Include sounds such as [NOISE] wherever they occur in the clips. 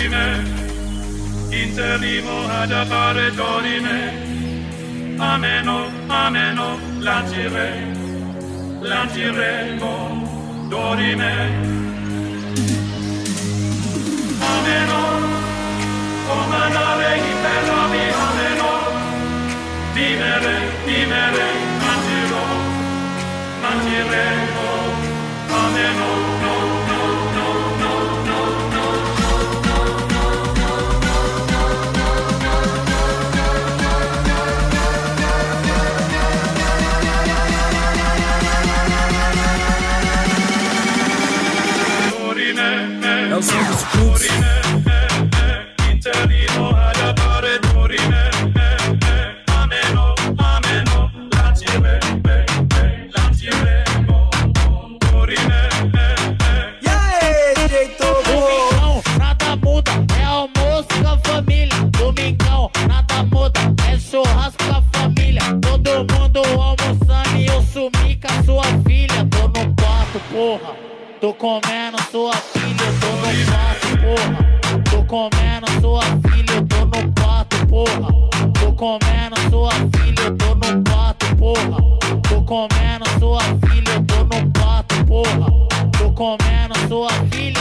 dorime, inserimo ad appare dorime. Ameno, ameno, lancire, lanciremo, dorime. Ameno, comandare i ferrovi, ameno, vivere, vivere, lancirò, lanciremo, ameno. Tô sua filha.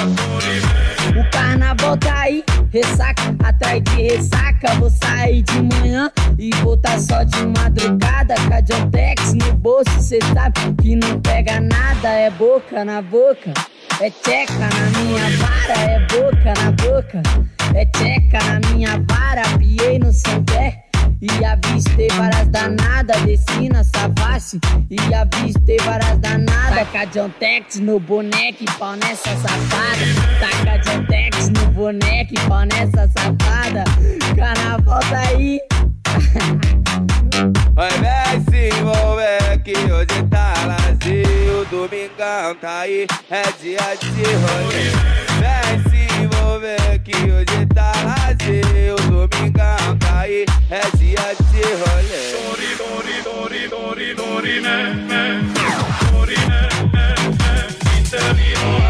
O carnaval tá aí, ressaca atrás de ressaca. Vou sair de manhã e voltar só de madrugada. Cadiontex no bolso, cê sabe que não pega nada. É boca na boca, é tcheca na minha vara. É boca na boca, é tcheca na minha vara. Piei no seu pé. E avistei várias danadas, desci na Savassi E avistei várias danadas. Taca John Tex no boneco pau nessa safada. Taca John Tex no boneco pau nessa safada. Carnaval tá aí. [LAUGHS] Oi, vem se envolver que hoje tá vazio Domingão tá aí, é dia de rolê. Vem se envolver que hoje tá vazio Dori, dori, dori, dori, nẹ nẹ dori, nẹ nẹ nẹ.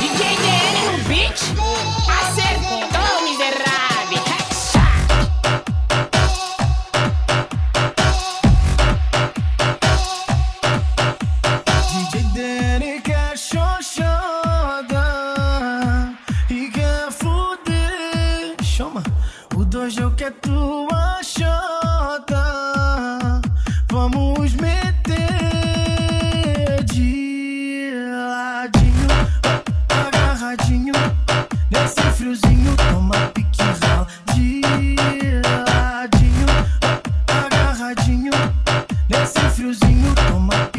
DJ DN no beat, acertou, Nesse friozinho, toma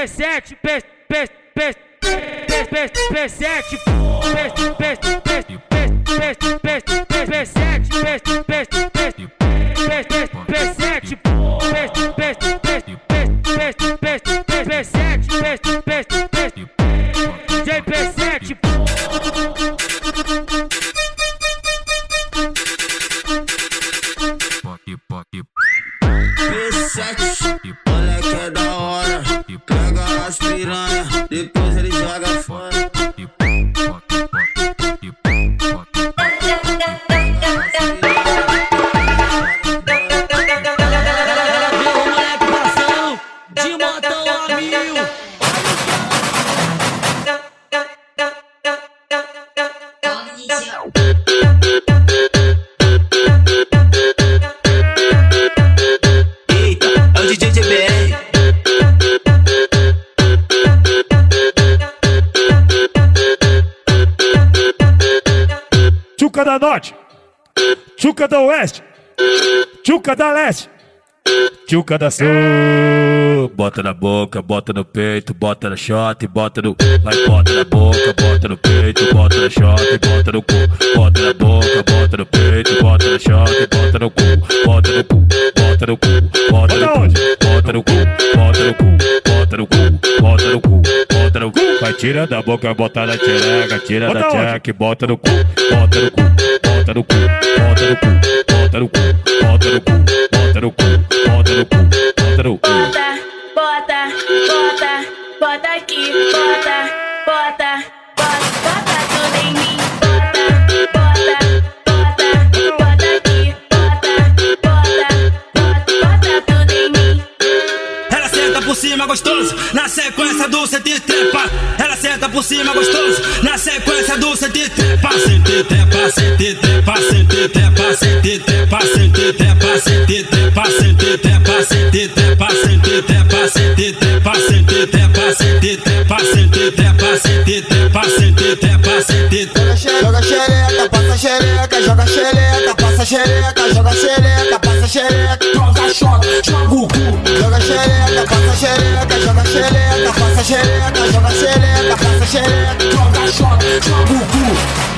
P7, P, P, P, P, P, P7, P, P, P, P, P, P, P, P7, P, P, P, P, Norte, Tchuca da Oeste, Tchuca da Leste, Tchuca da Sul. Bota na boca, bota no peito, bota na shot, bota no. Vai, bota na boca, bota no peito, bota na shot, bota no cu. Bota na boca, bota no peito, bota na shot, bota no cu. Bota no cu, bota no cu, bota no cu, bota no cu, bota no cu, bota no cu, bota no cu, no cu. Vai, tira da boca, bota na tchereca, tira da tcheca, bota no cu, bota no cu, bota no cu, bota no cu, bota no cu, bota no cu, bota no cu, bota no cu, bota no cu. Bota, bota, bota, bota aqui, bota, bota, bota, bota gostoso, na sequência do sete trepa. Ela senta por cima gostoso, na sequência do sete trepa. Sente trepa, sente trepa, sente trepa, sente trepa, sente trepa, sente trepa, sente trepa, sente trepa, sente trepa, sente trepa, sente trepa, sente trepa, sente trepa, sente trepa, sente trepa, sente trepa. Joga xereca, passa xereca, joga xereca, passa xereca, joga xereca, passa xereca, shot, joga o cu. Joga xereca, passa xereca, joga xereca, passa xereca, joga xereca, passa xereca, joga shot, joga o cu.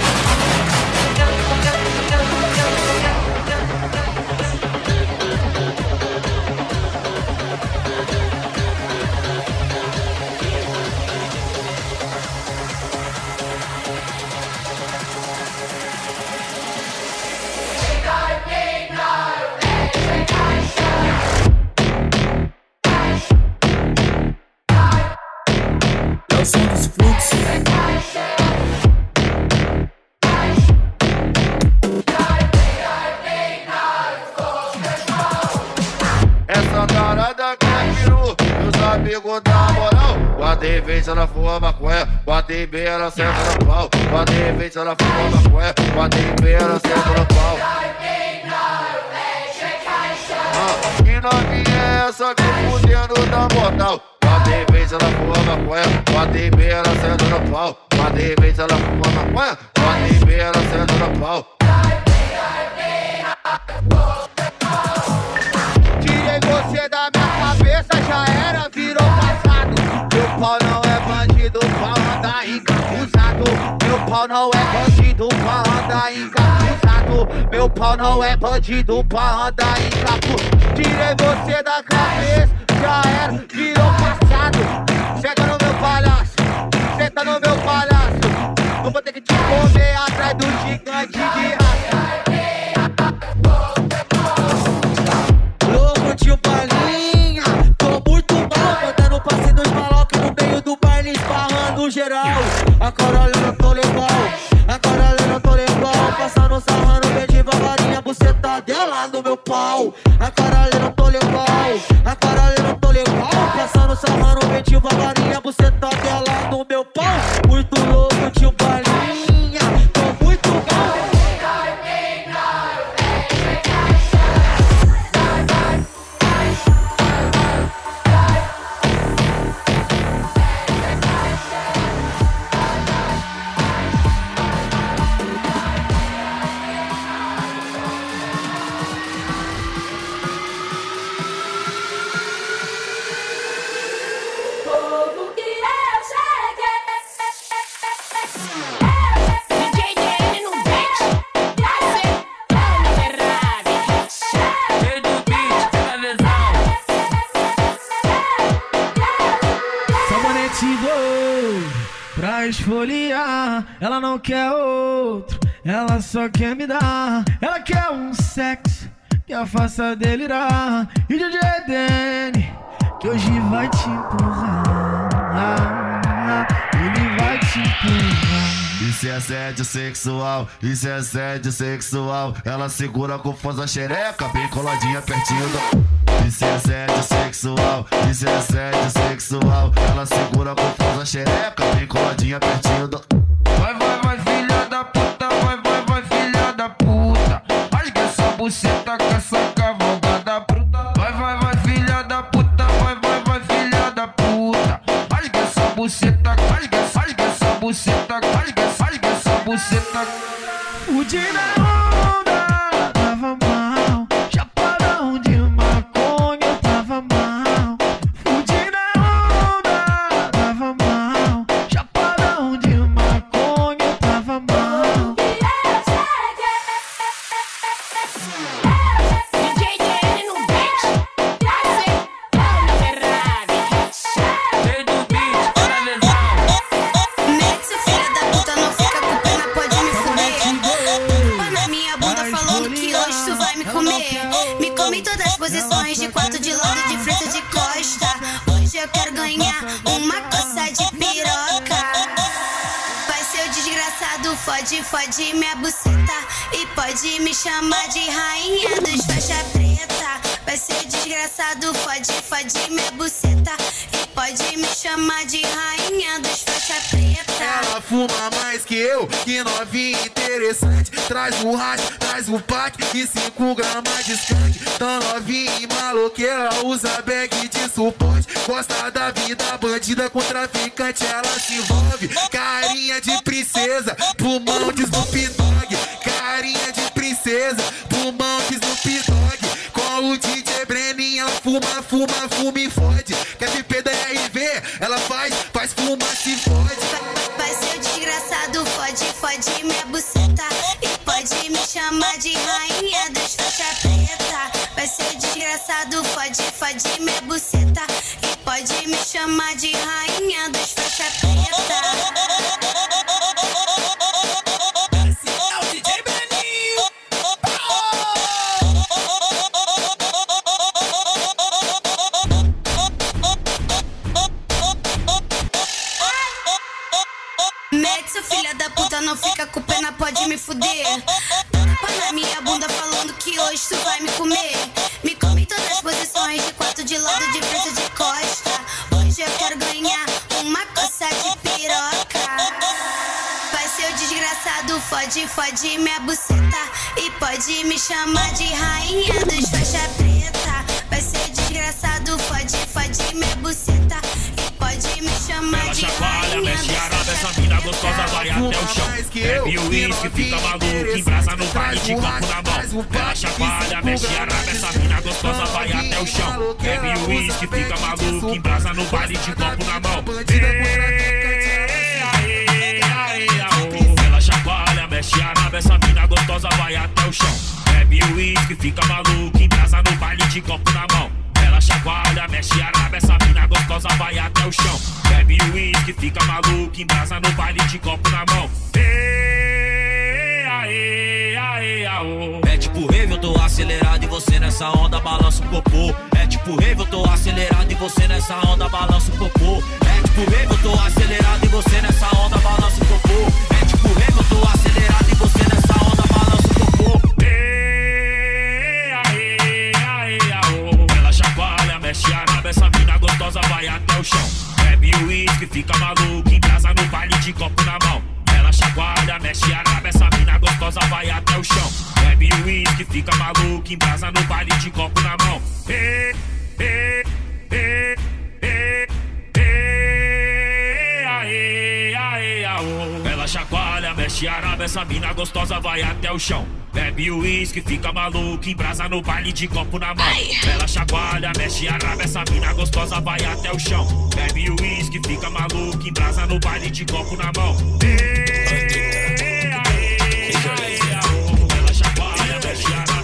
Novinha é essa que fudendo da mortal? Guardei vez ela fuma maconha, guardei bem ela senta no pau. Guardei vez ela fuma maconha, guardei bem ela senta no pau. Tirei você da minha cabeça, já era, virou passado. Meu pau não é bandido, pau anda encapuzado. Meu pau não é bandido, pau anda encapuzado. Meu pau não é bandido, pau anda encapuzado. Tirei você da cabeça, já era, virou passado. Chega no meu palhaço, senta no meu palhaço. Eu vou ter que te comer atrás do gigante de raça. Louco tio Palinha, tô muito mal, mandando passe dos malocos no meio do baile, esparrando geral. Eu Ela não quer outro, ela só quer me dar. Ela quer um sexo que a faça delirar. E DJ Danny, que hoje vai te empurrar. Ele vai te empurrar. Isso é assédio sexual, isso é assédio sexual. Ela segura com força a xereca, bem coladinha pertinho do. Isso é assédio sexual, isso é assédio sexual. Ela segura com força a xereca, bem coladinha pertinho do. Buceta com essa cavalgada bruta. Vai, vai, vai, filha da puta, vai, vai, vai, filha da puta. Rasga essa buceta, rasga, rasga essa buceta, rasga, rasga essa buceta. O desgraçado, fode, fode minha buceta. E pode me chamar de rainha dos faixa preta. Ela fuma mais que eu, que novinha interessante. Traz o racha, traz o pack e 5 gramas de skunk. Tão novinha e maloqueira, usa bag de suporte. Gosta da vida bandida com traficante, ela se envolve. Carinha de princesa, pulmão de Snoop Dogg. Carinha de princesa, fuma, fuma, fuma e fode. Quer FP da RV, ela faz, faz fuma, se fode. Vai ser desgraçado, fode, fode minha buceta. E pode me chamar de rainha dos faixa preta. Vai ser desgraçado, fode, fode minha buceta. E pode me chamar de rainha buceta. E pode me chamar de rainha dos faixa preta. Vai ser desgraçado, fode, fode minha buceta. E pode me chamar Ela de chacoalha, rainha mexe dos a raba, essa mina gostosa vai até o chão. Bebe o que uísque, fica maluco, embrasa no baile de copo na mão. Ela chacoalha, mexe a raba, de essa mina gostosa vai até o chão. Bebe o uísque, fica maluco, embrasa no baile de copo na mão. Vai até o chão. Bebe o uísque, fica maluco, embrasa no baile de copo na mão. Ela chacoalha, mexe a raba, essa mina gostosa vai até o chão. Bebe o uísque, fica maluco, embrasa no baile de copo na mão. É tipo rave, eu tô acelerado e você nessa onda balança o popô. É tipo rave, eu tô acelerado e você nessa onda balança o popô. É tipo rave, eu tô acelerado e você nessa onda vai até o chão. Bebe o uísque, fica maluco, embrasa no baile de copo na mão. Ela chacoalha, mexe a raba, essa mina gostosa vai até o chão. Bebe o uísque, fica maluco, embrasa no baile de copo na mão. Ê, ê, ê, ê, ê, aê, aê, aô. Ela chacoalha, mexe a raba, essa mina gostosa vai até o chão. Bebe uísque, fica maluco, embrasa no baile de copo na mão. Ela chacoalha, mexe a raba, essa mina gostosa vai até o chão. Bebe uísque, fica maluco, embrasa no baile de copo na mão. Ê, aê, aê, aô. Ela chacoalha, mexe a raba,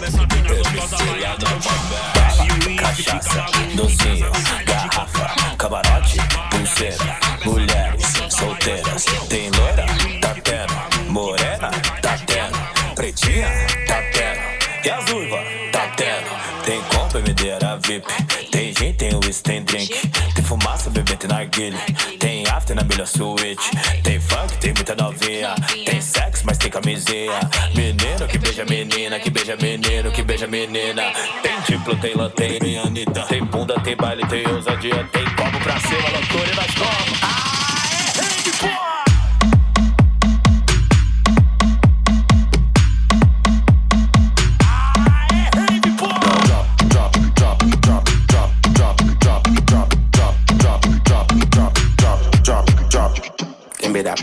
Tem gin, tem whisky, tem drink. Tem fumaça, bebê, tem narguilha. Tem after na melhor suíte. Tem funk, tem muita novinha. Tem sexo, mas tem camisinha. Menino que beija menina, que beija menino, que beija menina. Tem diplo, tem lã, tem Anitta. Tem bunda, tem baile, tem ousadia. Tem copo pra cima, loucura e nós como. Ah, é rede,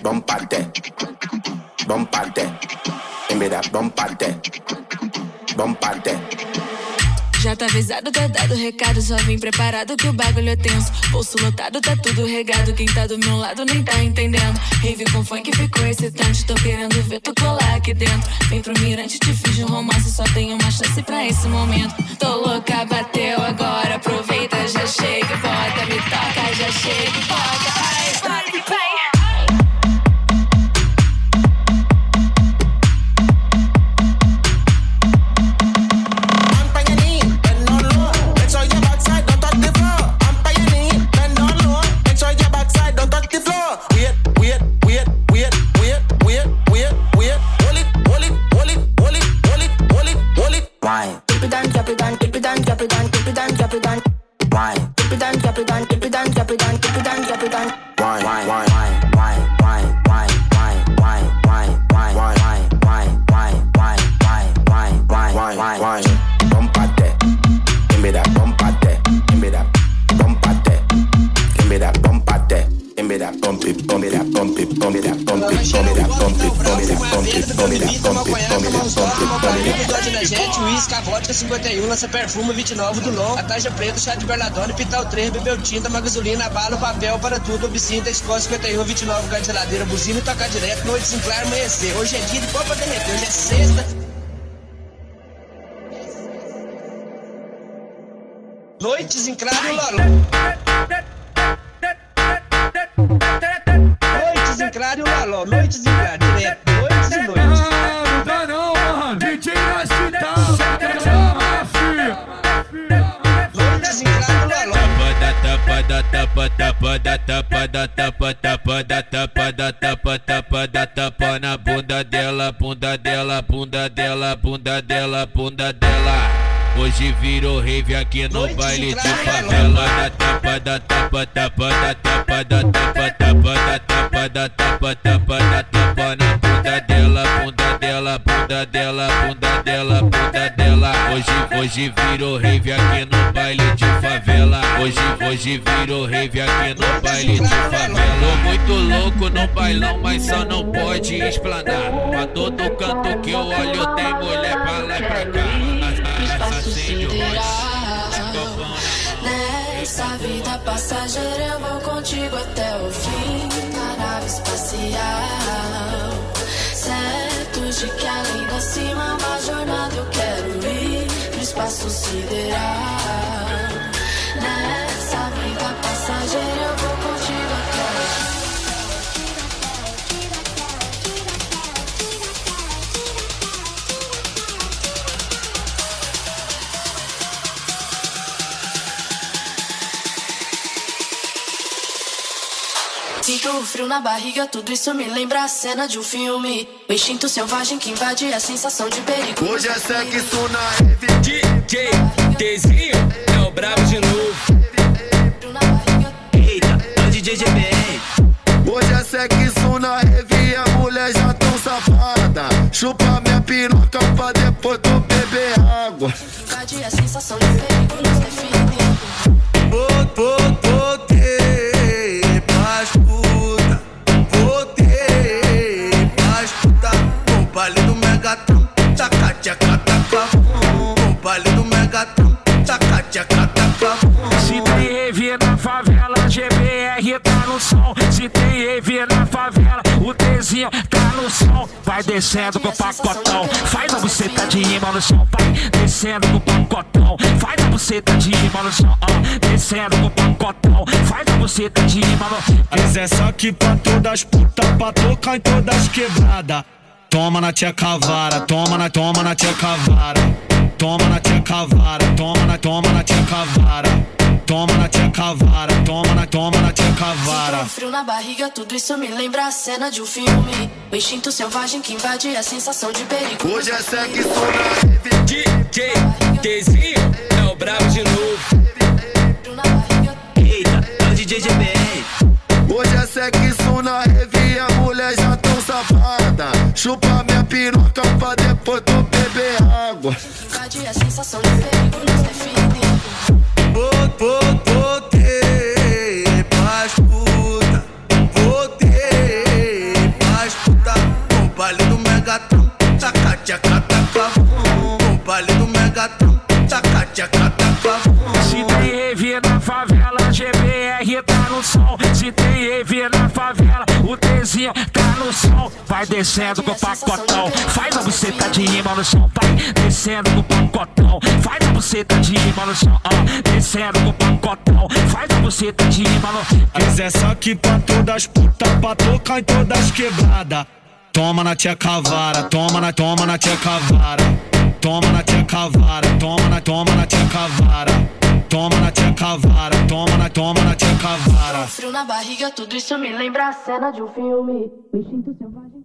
that. Give me that. Já tá avisado, tá dado recado, só vim preparado que o bagulho é tenso. Bolso lotado, tá tudo regado. Quem tá do meu lado nem tá entendendo. Rave com funk ficou excitante. Tô querendo ver tu colar aqui dentro. Vem pro mirante, te fiz um romance. Só tenho uma chance pra esse momento. Tô louca, bateu agora. Aproveita, já chega e bota. Me toca, já chega e bota. It down, drop it down, dip it down, drop it down, dip it down, drop it down. Wine. Dip it down, drop it down, dip it down, drop it down, dip it down, drop it down. Wine. Wine. Wine. Wine. Bump it, bump it, bump it, bump it, bump it, bump it, bump it, bump it, bump it, bump it, na gente, uísque, vodka 51, lança perfume, 29 do LOL, a taxa preta, chá de Bernadone, Pital 3, bebeu tinta, uma gasolina, bala, papel para tudo, obscinta, Escócia 51, 29, gás de geladeira, buzina e tocar direto, noite sem claro, amanhecer. Hoje é dia de pão pra derreter, hoje é sexta. Noites em claro, Lolo. claro e o de grade, direto, noites e noites. Não, não dá não, mano, DJ na cidade, você quer chamar, filho? Noites em grade, tapa da tapa tapa da tapa da tapa tapa da tapa da tapa tapa da tapa na bunda dela bunda dela bunda dela bunda dela bunda dela Hoje virou rave aqui no baile de favela da tapa da tapa tapa da tapa da tapa tapa da tapa da tapa tapa da tapa na bunda dela bunda dela bunda dela bunda dela bunda dela Hoje hoje virou rave aqui no baile de favela. Hoje hoje virou rave aqui no baile de favela. Tô muito louco no bailão, mas só não pode explanar. Pra todo canto que eu olho tem mulher pra lá e pra cá. Nessa vida passageira eu vou contigo até o fim. Na nave espacial. Certo de que além da cima uma Nessa vida passageira eu vou contigo até Sinto o frio na barriga, tudo isso me lembra a cena de um filme. O instinto selvagem que invade a sensação de perigo. Hoje é sexo na rave. DJ Tezinho é o brabo de novo. Eita, é o DJ GBR. Hoje é sexo na rave e a mulher já tão safada. Chupa minha piroca pra depois tu beber água. Invade a sensação de perigo, nos define. Voltei o Tzinho tá no som. Vai descendo com o pacotão, faz a buceta de rima no som. Vai descendo com o pacotão, faz a buceta de rima no som. ó. Descendo com o pacotão, faz a buceta de rima no. Mas só que pra todas putas, pra tocar em todas quebradas. Toma na tia cavara, toma na, toma na tia cavara. toma na tcheca vara, toma na, toma na tcheca vara. Toma na tcheca vara, toma na, toma na tcheca vara. Um frio na barriga, tudo isso me lembra a cena de um filme. O instinto selvagem que invade a sensação de perigo. Hoje é sexo na DJ Tezinho é o brabo de novo. Eita, é o DJ GBR. Hoje é sexo na rave, a mulher já tão safada. Chupa minha piroca pra depois tu beber água. Invade a sensação de perigo nos define. Se tem EV na favela, GBR tá no som. Se tem EV na favela, o tá no som. Vai descendo com o pacotão, faz a buceta de rima no som. Vai descendo com o pacotão, faz a buceta de rima no som. Ah, descendo com o pacotão, faz a buceta de rima no som. Mas essa aqui pra todas puta, pra tocar em todas quebrada. Toma na tcheca vara, toma na, toma na tcheca vara. Toma na tcheca vara, toma na, toma na tcheca vara. Toma na tcheca vara, toma na, toma na tcheca vara. Um frio na barriga, tudo isso me lembra a cena de um filme. Selvagem.